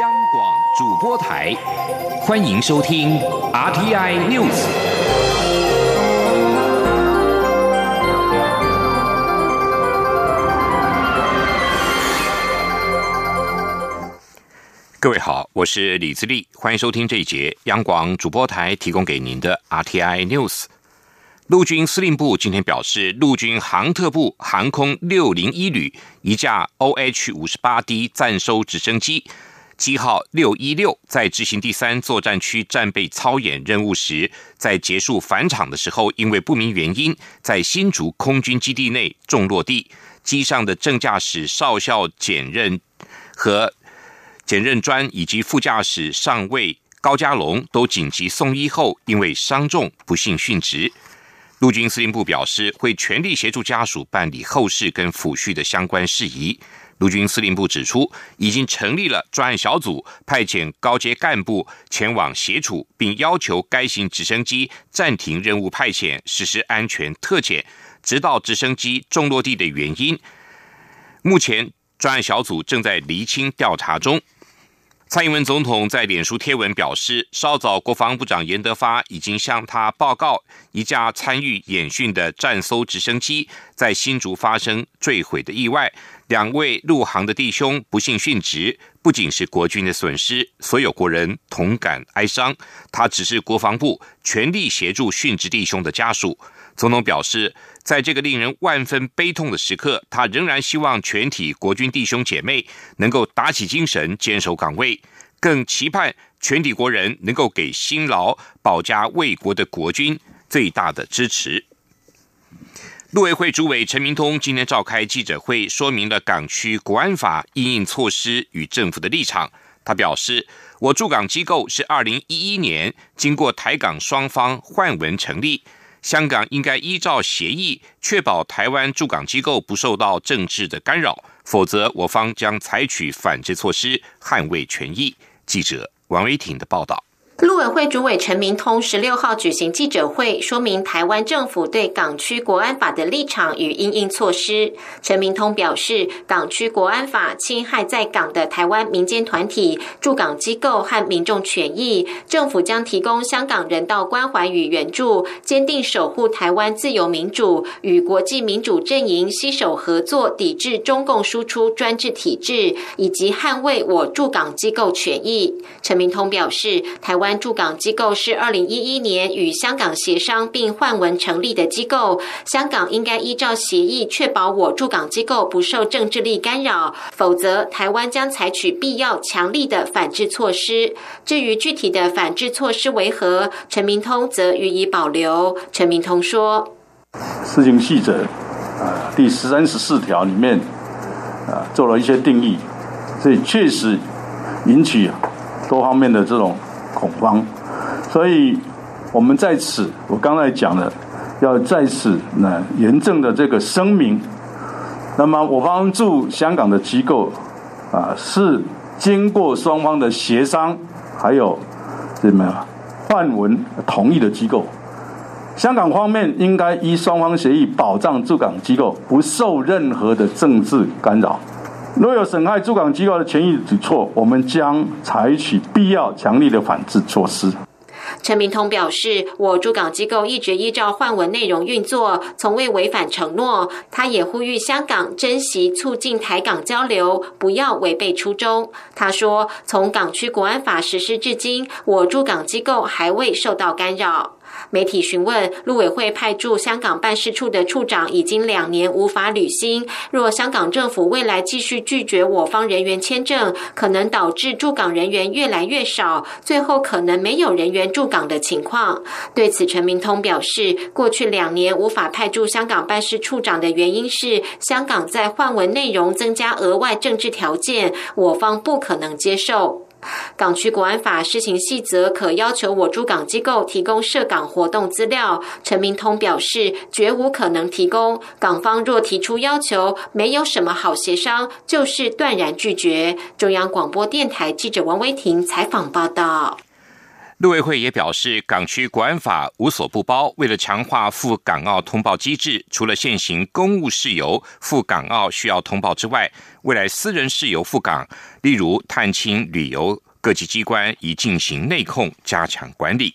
央广主播台，欢迎收听 RTI News。各位好，我是李自立，欢迎收听这一节央广主播台提供给您的 RTI News。陆军司令部今天表示，陆军航特部航空六零一旅一架 OH 五十八 D 战收直升机。机号六一六在执行第三作战区战备操演任务时，在结束返场的时候，因为不明原因，在新竹空军基地内重落地。机上的正驾驶少校检任和检任专以及副驾驶上尉高家龙都紧急送医后，因为伤重不幸殉职。陆军司令部表示，会全力协助家属办理后事跟抚恤的相关事宜。陆军司令部指出，已经成立了专案小组，派遣高阶干部前往协助，并要求该型直升机暂停任务派遣，实施安全特检，直到直升机重落地的原因。目前，专案小组正在厘清调查中。蔡英文总统在脸书贴文表示，稍早国防部长严德发已经向他报告，一架参与演训的战搜直升机在新竹发生坠毁的意外，两位陆航的弟兄不幸殉职，不仅是国军的损失，所有国人同感哀伤。他只是国防部全力协助殉职弟兄的家属。总统表示，在这个令人万分悲痛的时刻，他仍然希望全体国军弟兄姐妹能够打起精神，坚守岗位，更期盼全体国人能够给辛劳保家卫国的国军最大的支持。陆委会主委陈明通今天召开记者会，说明了港区国安法应应措施与政府的立场。他表示，我驻港机构是二零一一年经过台港双方换文成立。香港应该依照协议，确保台湾驻港机构不受到政治的干扰，否则我方将采取反制措施，捍卫权益。记者王维挺的报道。陆委会主委陈明通十六号举行记者会，说明台湾政府对港区国安法的立场与应应措施。陈明通表示，港区国安法侵害在港的台湾民间团体、驻港机构和民众权益，政府将提供香港人道关怀与援助，坚定守护台湾自由民主，与国际民主阵营携手合作，抵制中共输出专制体制，以及捍卫我驻港机构权益。陈明通表示，台湾。驻港机构是二零一一年与香港协商并换文成立的机构，香港应该依照协议确保我驻港机构不受政治力干扰，否则台湾将采取必要强力的反制措施。至于具体的反制措施为何，陈明通则予以保留。陈明通说：“事情细则啊，第十三十四条里面啊做了一些定义，所以确实引起多方面的这种。”恐慌，所以我们在此，我刚才讲了，要在此呢严正的这个声明。那么我方驻香港的机构啊，是经过双方的协商，还有什么范文同意的机构。香港方面应该依双方协议保障驻港机构不受任何的政治干扰。若有损害驻港机构的权益举措，我们将采取必要强力的反制措施。陈明通表示，我驻港机构一直依照换文内容运作，从未违反承诺。他也呼吁香港珍惜促进台港交流，不要违背初衷。他说，从港区国安法实施至今，我驻港机构还未受到干扰。媒体询问，陆委会派驻香港办事处的处长已经两年无法履新。若香港政府未来继续拒绝我方人员签证，可能导致驻港人员越来越少，最后可能没有人员驻港的情况。对此，陈明通表示，过去两年无法派驻香港办事处长的原因是香港在换文内容增加额外政治条件，我方不可能接受。港区国安法施行细则可要求我驻港机构提供涉港活动资料。陈明通表示，绝无可能提供。港方若提出要求，没有什么好协商，就是断然拒绝。中央广播电台记者王威婷采访报道。陆委会也表示，港区国安法无所不包。为了强化赴港澳通报机制，除了现行公务事由赴港澳需要通报之外，未来私人事由赴港，例如探亲旅游，各级机关已进行内控，加强管理。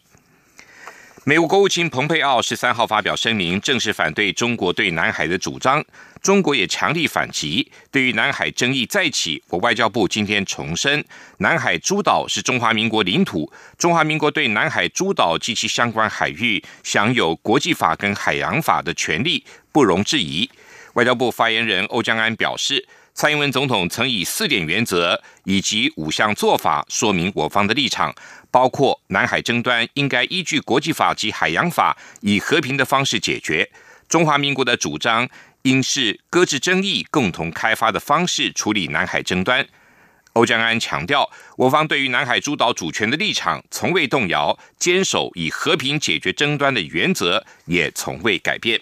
美国国务卿蓬佩奥十三号发表声明，正式反对中国对南海的主张。中国也强力反击。对于南海争议再起，我外交部今天重申，南海诸岛是中华民国领土，中华民国对南海诸岛及其相关海域享有国际法跟海洋法的权利，不容置疑。外交部发言人欧江安表示。蔡英文总统曾以四点原则以及五项做法说明我方的立场，包括南海争端应该依据国际法及海洋法，以和平的方式解决。中华民国的主张应是搁置争议、共同开发的方式处理南海争端。欧江安强调，我方对于南海诸岛主权的立场从未动摇，坚守以和平解决争端的原则也从未改变。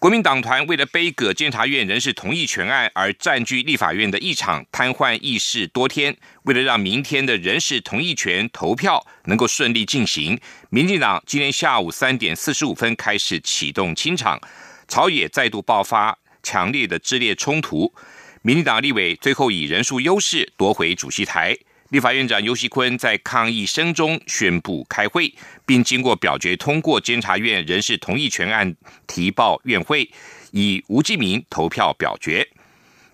国民党团为了背葛监察院人事同意权案而占据立法院的议场，瘫痪议事多天。为了让明天的人事同意权投票能够顺利进行，民进党今天下午三点四十五分开始启动清场，朝野再度爆发强烈的支裂冲突。民进党立委最后以人数优势夺回主席台。立法院长尤锡坤在抗议声中宣布开会，并经过表决通过监察院人事同意权案提报院会，以吴继明投票表决。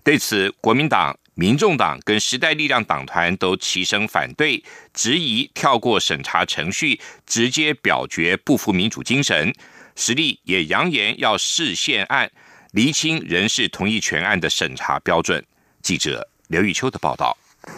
对此，国民党、民众党跟时代力量党团都齐声反对，质疑跳过审查程序直接表决不符民主精神。实力也扬言要视宪案，厘清人事同意权案的审查标准。记者刘玉秋的报道。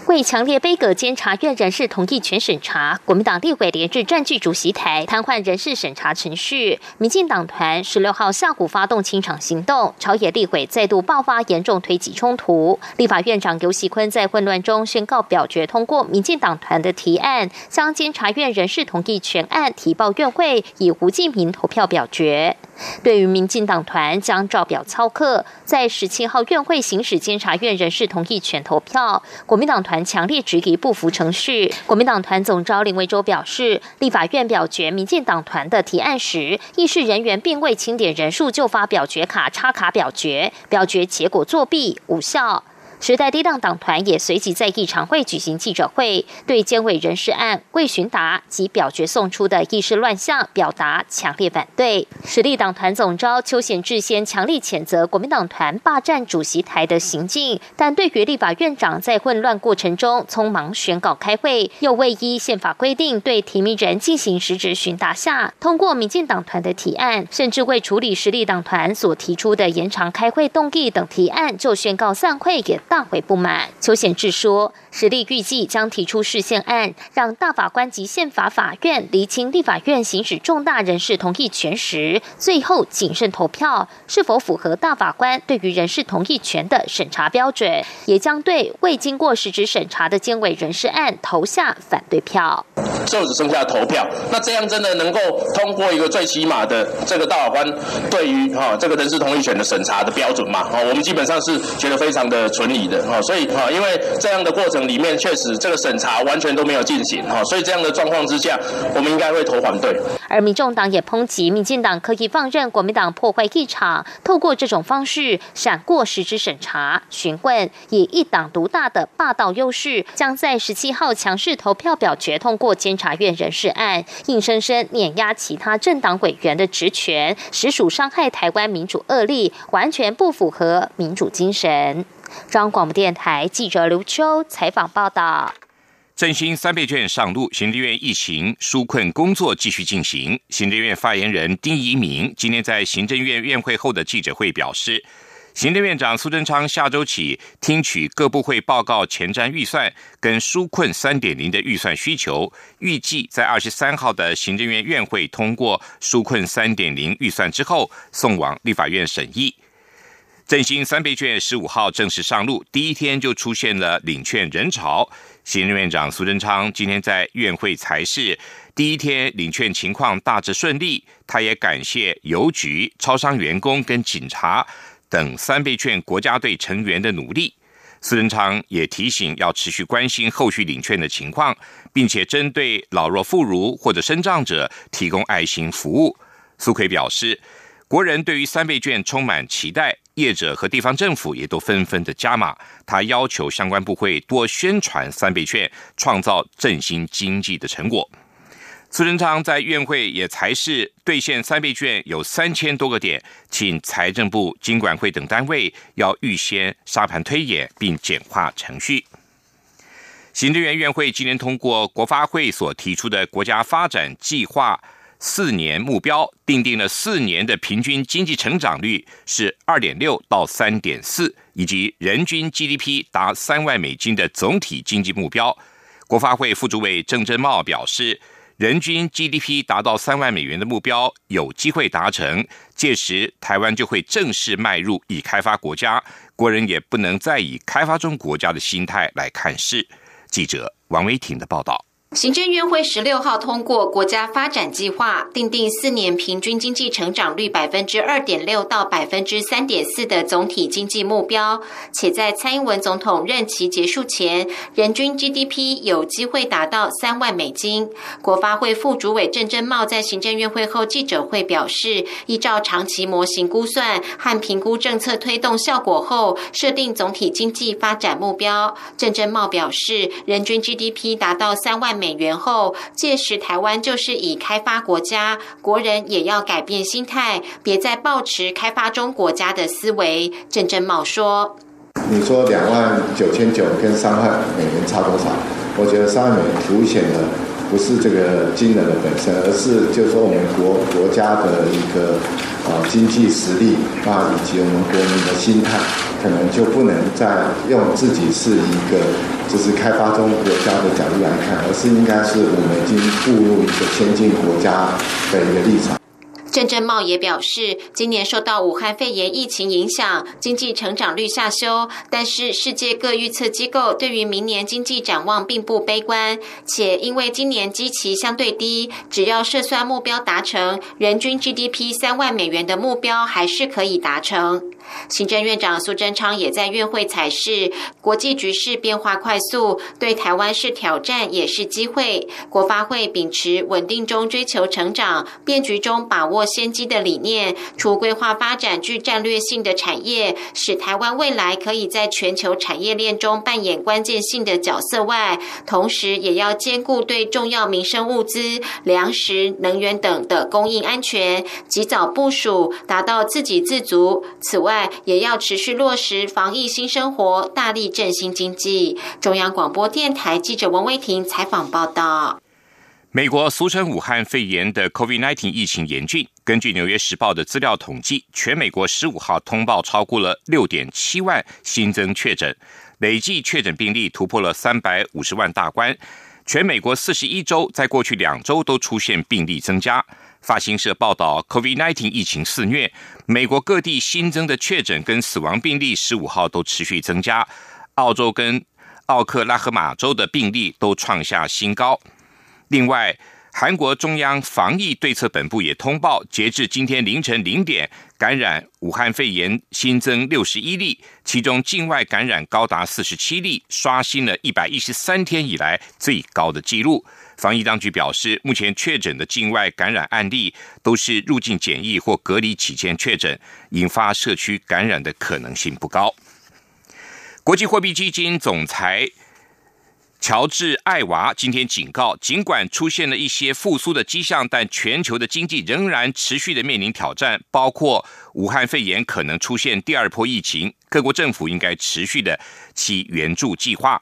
为强烈杯葛监察院人事同意权审查，国民党立委连日占据主席台，瘫痪人事审查程序。民进党团十六号下午发动清场行动，朝野立委再度爆发严重推挤冲突。立法院长游锡坤在混乱中宣告表决通过民进党团的提案，将监察院人事同意权案提报院会，以胡进明投票表决。对于民进党团将照表操课，在十七号院会行使监察院人事同意权投票，国民党团强烈质疑不服程序。国民党团总召林维洲表示，立法院表决民进党团的提案时，议事人员并未清点人数就发表决卡插卡表决，表决结果作弊无效。时代低档党团也随即在议常会举行记者会，对监委人事案未询答及表决送出的议事乱象表达强烈反对。实力党团总召邱显志先强力谴责国民党团霸占主席台的行径，但对于立法院长在混乱过程中匆忙宣告开会，又未依宪法规定对提名人进行实质询答下通过民进党团的提案，甚至未处理实力党团所提出的延长开会动议等提案就宣告散会，也。大为不满，邱显志说，实力预计将提出释宪案，让大法官及宪法法院厘清立法院行使重大人事同意权时，最后谨慎投票是否符合大法官对于人事同意权的审查标准，也将对未经过实质审查的监委人事案投下反对票。就只剩下投票，那这样真的能够通过一个最起码的这个大法官对于哈这个人事同意权的审查的标准嘛？哈，我们基本上是觉得非常的存疑。的哈，所以哈，因为这样的过程里面确实这个审查完全都没有进行哈，所以这样的状况之下，我们应该会投反对。而民众党也抨击民进党刻意放任国民党破坏议场，透过这种方式闪过实质审查、询问，以一党独大的霸道优势，将在十七号强势投票表决通过监察院人事案，硬生生碾压其他政党委员的职权，实属伤害台湾民主恶例，完全不符合民主精神。中央广播电台记者刘秋采访报道：振兴三倍券上路，行政院疫情纾困工作继续进行。行政院发言人丁仪明今天在行政院院会后的记者会表示，行政院长苏贞昌下周起听取各部会报告前瞻预算跟纾困三点零的预算需求，预计在二十三号的行政院院会通过纾困三点零预算之后，送往立法院审议。振兴三倍券十五号正式上路，第一天就出现了领券人潮。行政院长苏贞昌今天在院会才是第一天领券情况大致顺利，他也感谢邮局、超商员工跟警察等三倍券国家队成员的努力。苏贞昌也提醒要持续关心后续领券的情况，并且针对老弱妇孺或者身障者提供爱心服务。苏奎表示，国人对于三倍券充满期待，业者和地方政府也都纷纷的加码。他要求相关部会多宣传三倍券，创造振兴经济的成果。苏贞昌在院会也才是兑现三倍券有三千多个点，请财政部、经管会等单位要预先沙盘推演，并简化程序。行政院院会今年通过国发会所提出的国家发展计划四年目标，定定了四年的平均经济成长率是二点六到三点四，以及人均 GDP 达三万美金的总体经济目标。国发会副主委郑珍茂表示。人均 GDP 达到三万美元的目标有机会达成，届时台湾就会正式迈入已开发国家，国人也不能再以开发中国家的心态来看事。记者王维婷的报道。行政院会十六号通过国家发展计划，定定四年平均经济成长率百分之二点六到百分之三点四的总体经济目标，且在蔡英文总统任期结束前，人均 GDP 有机会达到三万美金。国发会副主委郑振茂在行政院会后记者会表示，依照长期模型估算和评估政策推动效果后，设定总体经济发展目标。郑振茂表示，人均 GDP 达到三万。美元后，届时台湾就是以开发国家，国人也要改变心态，别再抱持开发中国家的思维。郑振茂说：“你说两万九千九跟三万美元差多少？我觉得三万美元凸显的不是这个金额的本身，而是就是说我们国国家的一个啊经济实力啊，以及我们国民的心态。”可能就不能再用自己是一个就是开发中国家的角度来看，而是应该是我们已经步入一个先进国家的一个立场。郑振茂也表示，今年受到武汉肺炎疫情影响，经济成长率下修，但是世界各预测机构对于明年经济展望并不悲观，且因为今年基期相对低，只要设算目标达成，人均 GDP 三万美元的目标还是可以达成。行政院长苏贞昌也在院会采示，国际局势变化快速，对台湾是挑战也是机会。国发会秉持稳定中追求成长、变局中把握先机的理念，除规划发展具战略性的产业，使台湾未来可以在全球产业链中扮演关键性的角色外，同时也要兼顾对重要民生物资、粮食、能源等的供应安全，及早部署，达到自给自足。此外，也要持续落实防疫新生活，大力振兴经济。中央广播电台记者王威婷采访报道。美国俗称武汉肺炎的 COVID-19 疫情严峻。根据《纽约时报》的资料统计，全美国十五号通报超过了六点七万新增确诊，累计确诊病例突破了三百五十万大关。全美国四十一州在过去两周都出现病例增加。法新社报道，COVID-19 疫情肆虐，美国各地新增的确诊跟死亡病例十五号都持续增加。澳洲跟奥克拉荷马州的病例都创下新高。另外，韩国中央防疫对策本部也通报，截至今天凌晨零点，感染武汉肺炎新增六十一例，其中境外感染高达四十七例，刷新了一百一十三天以来最高的纪录。防疫当局表示，目前确诊的境外感染案例都是入境检疫或隔离期间确诊，引发社区感染的可能性不高。国际货币基金总裁乔治·艾娃今天警告，尽管出现了一些复苏的迹象，但全球的经济仍然持续的面临挑战，包括武汉肺炎可能出现第二波疫情，各国政府应该持续的其援助计划。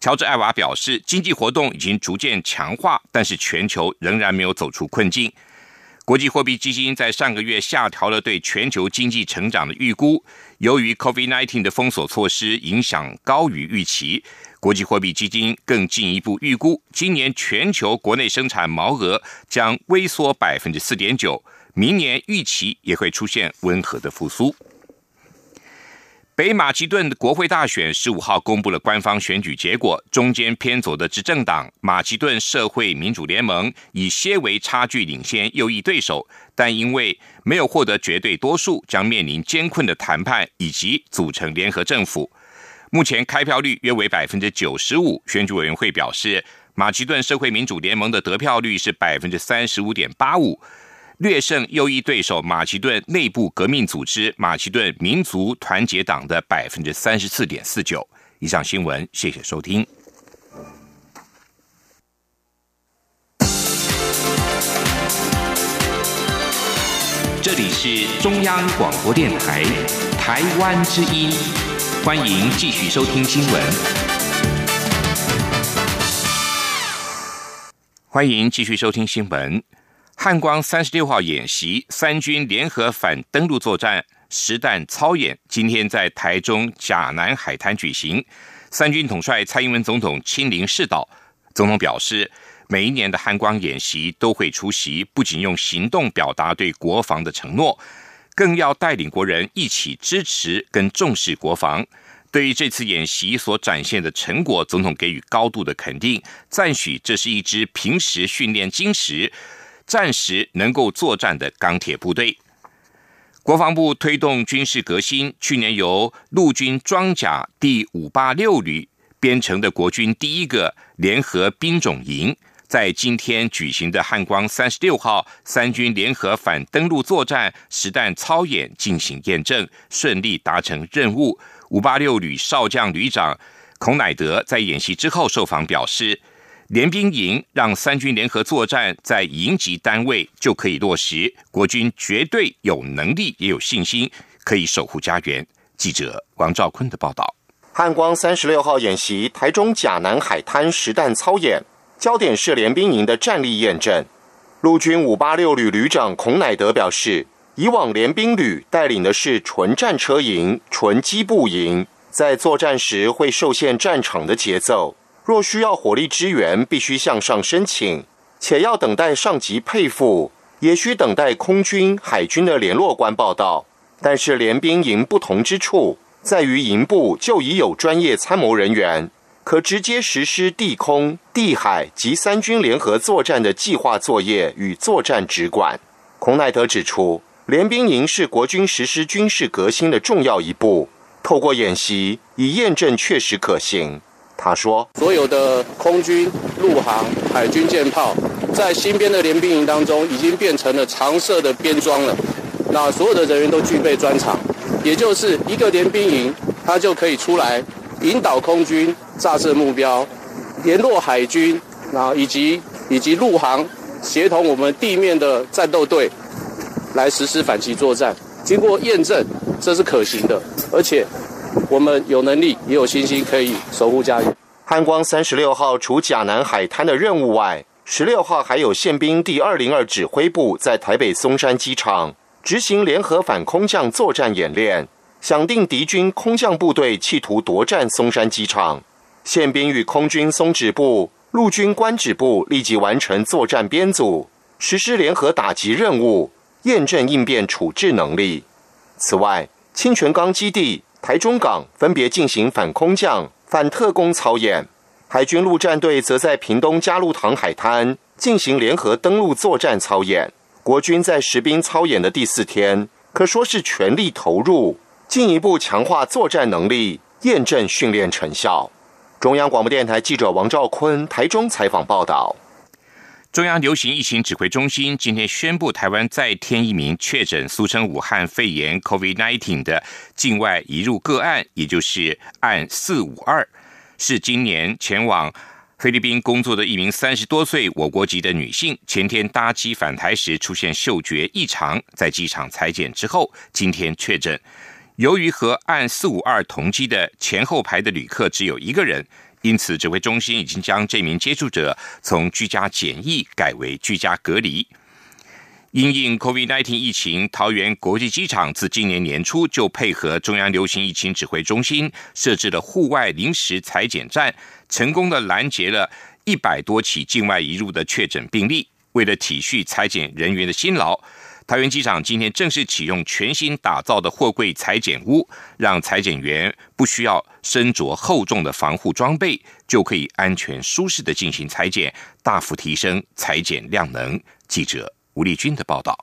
乔治·艾娃表示，经济活动已经逐渐强化，但是全球仍然没有走出困境。国际货币基金在上个月下调了对全球经济成长的预估，由于 COVID-19 的封锁措施影响高于预期，国际货币基金更进一步预估，今年全球国内生产毛额将微缩百分之四点九，明年预期也会出现温和的复苏。北马其顿国会大选十五号公布了官方选举结果，中间偏左的执政党马其顿社会民主联盟以些微差距领先右翼对手，但因为没有获得绝对多数，将面临艰困的谈判以及组成联合政府。目前开票率约为百分之九十五。选举委员会表示，马其顿社会民主联盟的得票率是百分之三十五点八五，略胜右翼对手马其顿内部革命组织马其顿民族团结党的百分之三十四点四九。以上新闻，谢谢收听。这里是中央广播电台台湾之音。欢迎继续收听新闻。欢迎继续收听新闻。汉光三十六号演习，三军联合反登陆作战实弹操演，今天在台中甲南海滩举行。三军统帅蔡英文总统亲临视导。总统表示，每一年的汉光演习都会出席，不仅用行动表达对国防的承诺。更要带领国人一起支持跟重视国防。对于这次演习所展现的成果，总统给予高度的肯定，赞许这是一支平时训练精实、暂时能够作战的钢铁部队。国防部推动军事革新，去年由陆军装甲第五八六旅编成的国军第一个联合兵种营。在今天举行的汉光三十六号三军联合反登陆作战实弹操演进行验证，顺利达成任务。五八六旅少将旅长孔乃德在演习之后受访表示，联兵营让三军联合作战在营级单位就可以落实，国军绝对有能力也有信心可以守护家园。记者王兆坤的报道。汉光三十六号演习，台中甲南海滩实弹操演。焦点是联兵营的战力验证。陆军五八六旅旅长孔乃德表示，以往联兵旅带领的是纯战车营、纯机步营，在作战时会受限战场的节奏。若需要火力支援，必须向上申请，且要等待上级配付，也需等待空军、海军的联络官报道。但是联兵营不同之处，在于营部就已有专业参谋人员。可直接实施地空、地海及三军联合作战的计划作业与作战指管。孔乃德指出，联兵营是国军实施军事革新的重要一步，透过演习以验证确实可行。他说：“所有的空军、陆航、海军舰炮，在新编的联兵营当中，已经变成了常设的编装了。那所有的人员都具备专长，也就是一个联兵营，他就可以出来引导空军。”炸射目标，联络海军，然后以及以及陆航，协同我们地面的战斗队来实施反击作战。经过验证，这是可行的，而且我们有能力也有信心可以守护家园。汉光三十六号除甲南海滩的任务外，十六号还有宪兵第二零二指挥部在台北松山机场执行联合反空降作战演练，想定敌军空降部队企图夺占松山机场。宪兵与空军松指部、陆军官指部立即完成作战编组，实施联合打击任务，验证应变处置能力。此外，清泉岗基地、台中港分别进行反空降、反特工操演。海军陆战队则在屏东加路塘海滩进行联合登陆作战操演。国军在实兵操演的第四天，可说是全力投入，进一步强化作战能力，验证训练成效。中央广播电台记者王兆坤台中采访报道：中央流行疫情指挥中心今天宣布，台湾再添一名确诊俗称武汉肺炎 （COVID-19） 的境外移入个案，也就是案四五二，是今年前往菲律宾工作的一名三十多岁我国籍的女性。前天搭机返台时出现嗅觉异常，在机场裁剪之后，今天确诊。由于和案四五二同机的前后排的旅客只有一个人，因此指挥中心已经将这名接触者从居家检疫改为居家隔离。因应 COVID-19 疫情，桃园国际机场自今年年初就配合中央流行疫情指挥中心设置了户外临时裁剪站，成功的拦截了一百多起境外移入的确诊病例。为了体恤裁剪人员的辛劳。桃园机场今天正式启用全新打造的货柜裁剪屋，让裁剪员不需要身着厚重的防护装备，就可以安全舒适的进行裁剪，大幅提升裁剪量能。记者吴立军的报道。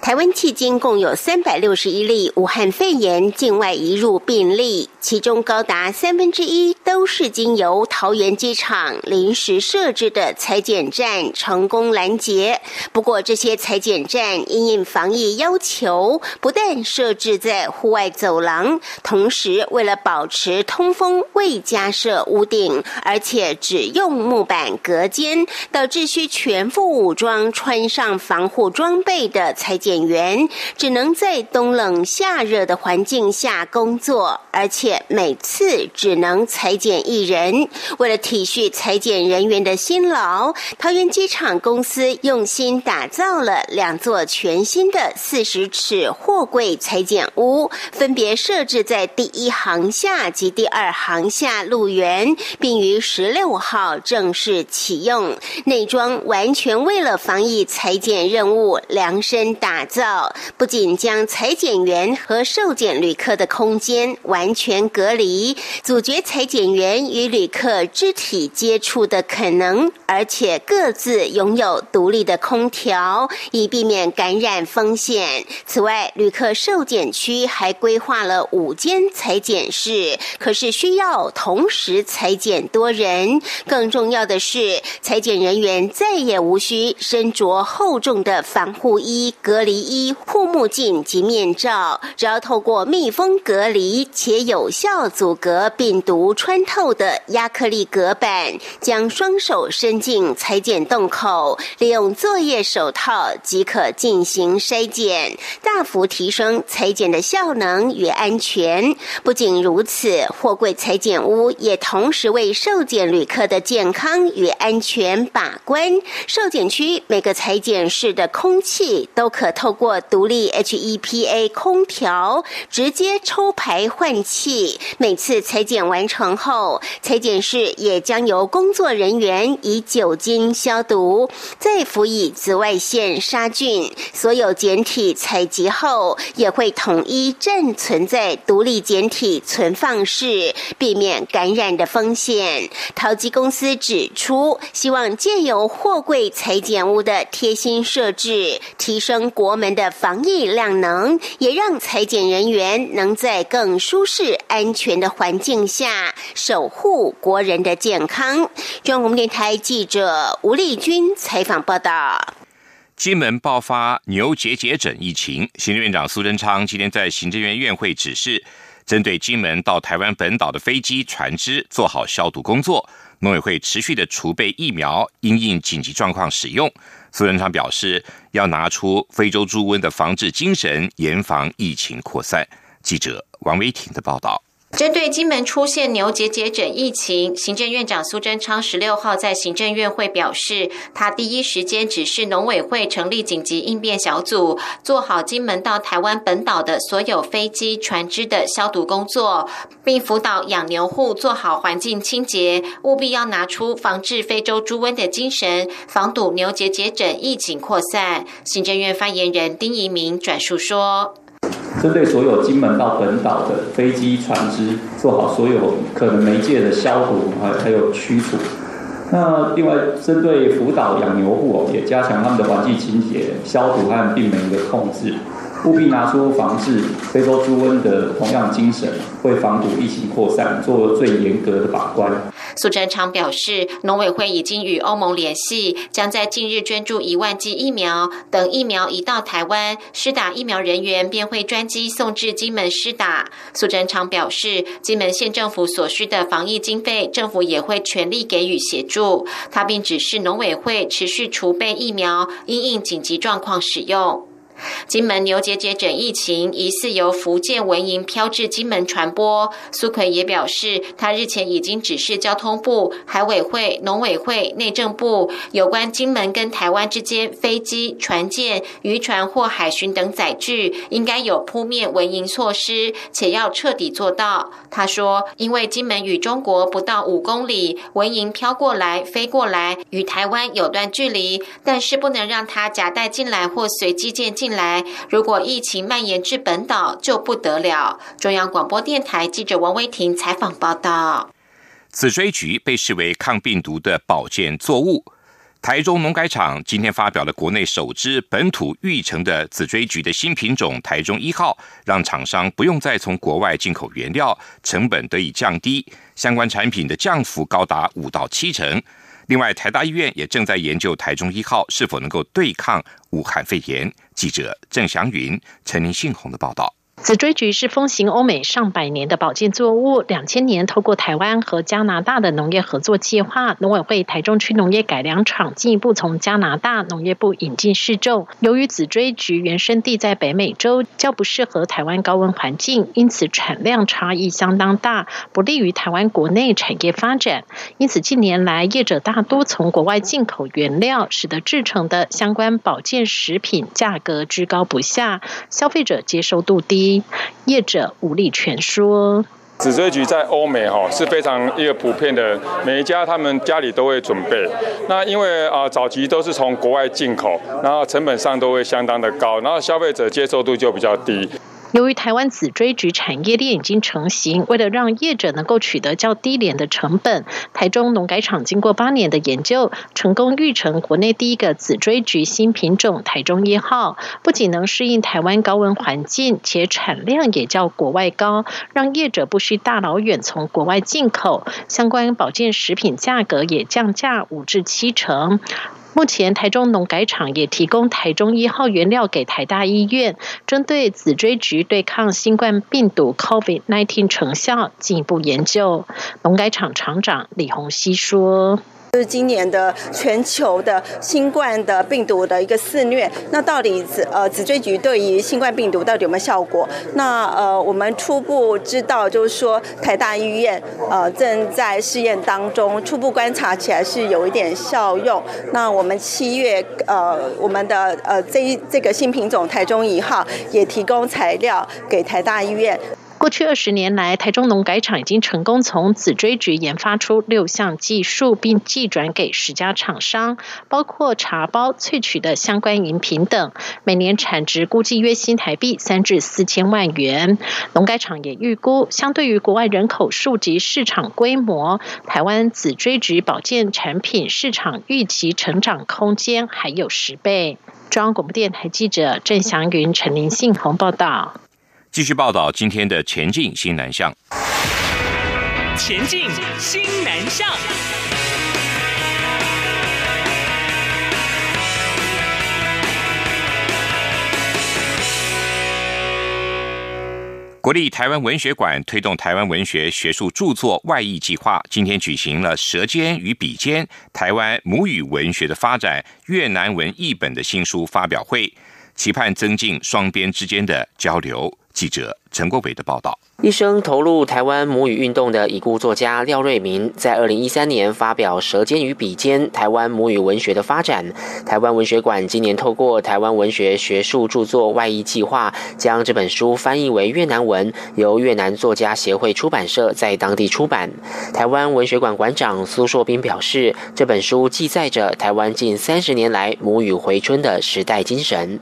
台湾迄今共有三百六十一例武汉肺炎境外移入病例，其中高达三分之一都是经由桃园机场临时设置的裁剪站成功拦截。不过，这些裁剪站因应防疫要求，不但设置在户外走廊，同时为了保持通风，未加设屋顶，而且只用木板隔间，导致需全副武装穿上防护装备的裁。裁剪员只能在冬冷夏热的环境下工作，而且每次只能裁剪一人。为了体恤裁剪人员的辛劳，桃园机场公司用心打造了两座全新的四十尺货柜裁剪屋，分别设置在第一航下及第二航下路园，并于十六号正式启用。内装完全为了防疫裁剪任务量身。打造不仅将裁剪员和受检旅客的空间完全隔离，阻绝裁剪员与旅客肢体接触的可能，而且各自拥有独立的空调，以避免感染风险。此外，旅客受检区还规划了五间裁剪室，可是需要同时裁剪多人。更重要的是，裁剪人员再也无需身着厚重的防护衣隔。离衣、护目镜及面罩，只要透过密封隔离且有效阻隔病毒穿透的亚克力隔板，将双手伸进裁剪洞口，利用作业手套即可进行筛检，大幅提升裁剪的效能与安全。不仅如此，货柜裁剪屋也同时为受检旅客的健康与安全把关。受检区每个裁剪室的空气都可。透过独立 HEPA 空调直接抽排换气，每次裁剪完成后，裁剪室也将由工作人员以酒精消毒，再辅以紫外线杀菌。所有检体采集后，也会统一暂存在独立检体存放室，避免感染的风险。淘机公司指出，希望借由货柜裁剪屋的贴心设置，提升。国门的防疫量能，也让裁剪人员能在更舒适、安全的环境下守护国人的健康。中央电台记者吴丽君采访报道。金门爆发牛结节疹疫情，行政院长苏贞昌今天在行政院院会指示，针对金门到台湾本岛的飞机、船只做好消毒工作。农委会持续的储备疫苗，因应紧急状况使用。苏贞昌表示，要拿出非洲猪瘟的防治精神，严防疫情扩散。记者王维婷的报道。针对金门出现牛结节疹疫情，行政院长苏贞昌十六号在行政院会表示，他第一时间指示农委会成立紧急应变小组，做好金门到台湾本岛的所有飞机、船只的消毒工作，并辅导养牛户做好环境清洁，务必要拿出防治非洲猪瘟的精神，防堵牛结节疹疫情扩散。行政院发言人丁仪明转述说。针对所有金门到本岛的飞机、船只，做好所有可能媒介的消毒，还还有驱除。那另外，针对福岛养牛户，也加强他们的环境清洁、消毒和病媒的控制。务必拿出防治非洲猪瘟的同样精神，为防堵疫情扩散做最严格的把关。苏贞昌表示，农委会已经与欧盟联系，将在近日捐助一万剂疫苗。等疫苗一到台湾，施打疫苗人员便会专机送至金门施打。苏贞昌表示，金门县政府所需的防疫经费，政府也会全力给予协助。他并指示农委会持续储备疫苗，因应紧急状况使用。金门牛结节疹疫情疑似由福建文营飘至金门传播。苏奎也表示，他日前已经指示交通部、海委会、农委会、内政部有关金门跟台湾之间飞机、船舰、渔船或海巡等载具，应该有扑灭文营措施，且要彻底做到。他说，因为金门与中国不到五公里，文营飘过来、飞过来，与台湾有段距离，但是不能让它夹带进来或随机舰进。来，如果疫情蔓延至本岛，就不得了。中央广播电台记者王威婷采访报道。紫锥菊被视为抗病毒的保健作物，台中农改场今天发表了国内首支本土育成的紫锥菊的新品种“台中一号”，让厂商不用再从国外进口原料，成本得以降低，相关产品的降幅高达五到七成。另外，台大医院也正在研究“台中一号”是否能够对抗武汉肺炎。记者郑祥云、陈林信宏的报道。紫锥菊是风行欧美上百年的保健作物。两千年，透过台湾和加拿大的农业合作计划，农委会台中区农业改良场进一步从加拿大农业部引进试种。由于紫锥菊原生地在北美洲，较不适合台湾高温环境，因此产量差异相当大，不利于台湾国内产业发展。因此，近年来业者大多从国外进口原料，使得制成的相关保健食品价格居高不下，消费者接受度低。业者无力全说。紫锥菊在欧美哈是非常一个普遍的，每一家他们家里都会准备。那因为啊早期都是从国外进口，然后成本上都会相当的高，然后消费者接受度就比较低。由于台湾紫锥菊产业链已经成型，为了让业者能够取得较低廉的成本，台中农改场经过八年的研究，成功育成国内第一个紫锥菊新品种“台中一号”。不仅能适应台湾高温环境，且产量也较国外高，让业者不需大老远从国外进口，相关保健食品价格也降价五至七成。目前，台中农改场也提供台中一号原料给台大医院，针对紫锥菊对抗新冠病毒 COVID-19 成效进一步研究。农改场厂长李宏熙说。就是今年的全球的新冠的病毒的一个肆虐，那到底紫呃紫锥菊对于新冠病毒到底有没有效果？那呃我们初步知道就是说台大医院呃正在试验当中，初步观察起来是有一点效用。那我们七月呃我们的呃这这个新品种台中一号也提供材料给台大医院。过去二十年来，台中农改场已经成功从紫锥菊研发出六项技术，并寄转给十家厂商，包括茶包萃取的相关饮品等，每年产值估计约新台币三至四千万元。农改场也预估，相对于国外人口数及市场规模，台湾紫锥菊保健产品市场预期成长空间还有十倍。中央广播电台记者郑祥云、陈林信宏报道。继续报道今天的前进新南向。前进新南向。国立台湾文学馆推动台湾文学学术著作外译计划，今天举行了《舌尖与笔尖：台湾母语文学的发展》越南文译本的新书发表会，期盼增进双边之间的交流。记者陈国伟的报道。一生投入台湾母语运动的已故作家廖瑞明，在二零一三年发表《舌尖与笔尖：台湾母语文学的发展》。台湾文学馆今年透过台湾文学学术著作外译计划，将这本书翻译为越南文，由越南作家协会出版社在当地出版。台湾文学馆馆长苏硕斌表示，这本书记载着台湾近三十年来母语回春的时代精神。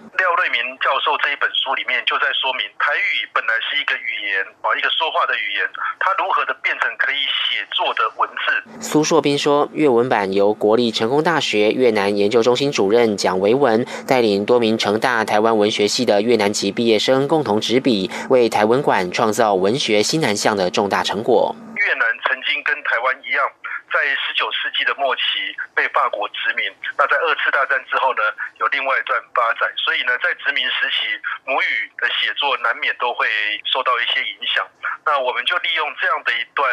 书里面就在说明，台语本来是一个语言。啊，一个说话的语言，它如何的变成可以写作的文字？苏硕斌说，粤文版由国立成功大学越南研究中心主任蒋维文带领多名成大台湾文学系的越南籍毕业生共同执笔，为台文馆创造文学新南向的重大成果。越南曾经跟台湾一样。在十九世纪的末期被法国殖民，那在二次大战之后呢，有另外一段发展。所以呢，在殖民时期，母语的写作难免都会受到一些影响。那我们就利用这样的一段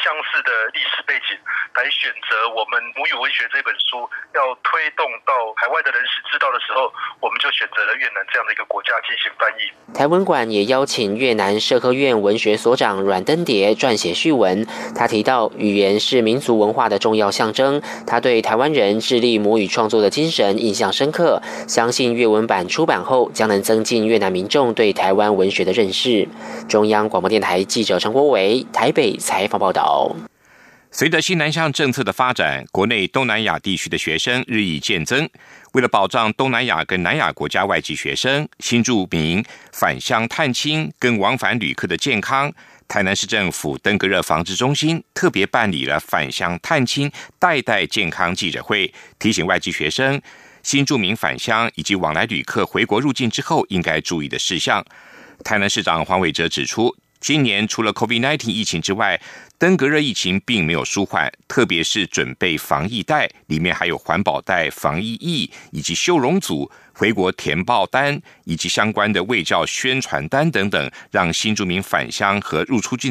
相似的历史背景，来选择我们母语文学这本书要推动到海外的人士知道的时候，我们就选择了越南这样的一个国家进行翻译。台文馆也邀请越南社科院文学所长阮登蝶撰写序文，他提到语言是民族。文化的重要象征，他对台湾人致力母语创作的精神印象深刻，相信粤文版出版后将能增进越南民众对台湾文学的认识。中央广播电台记者陈国伟台北采访报道。随着新南向政策的发展，国内东南亚地区的学生日益渐增。为了保障东南亚跟南亚国家外籍学生、新住民返乡探亲跟往返旅客的健康。台南市政府登革热防治中心特别办理了返乡探亲、代代健康记者会，提醒外籍学生、新住民返乡以及往来旅客回国入境之后应该注意的事项。台南市长黄伟哲指出，今年除了 COVID-19 疫情之外，登革热疫情并没有舒缓，特别是准备防疫袋，里面还有环保袋、防疫衣以及修容组。回国填报单以及相关的卫教宣传单等等，让新住民返乡和入出境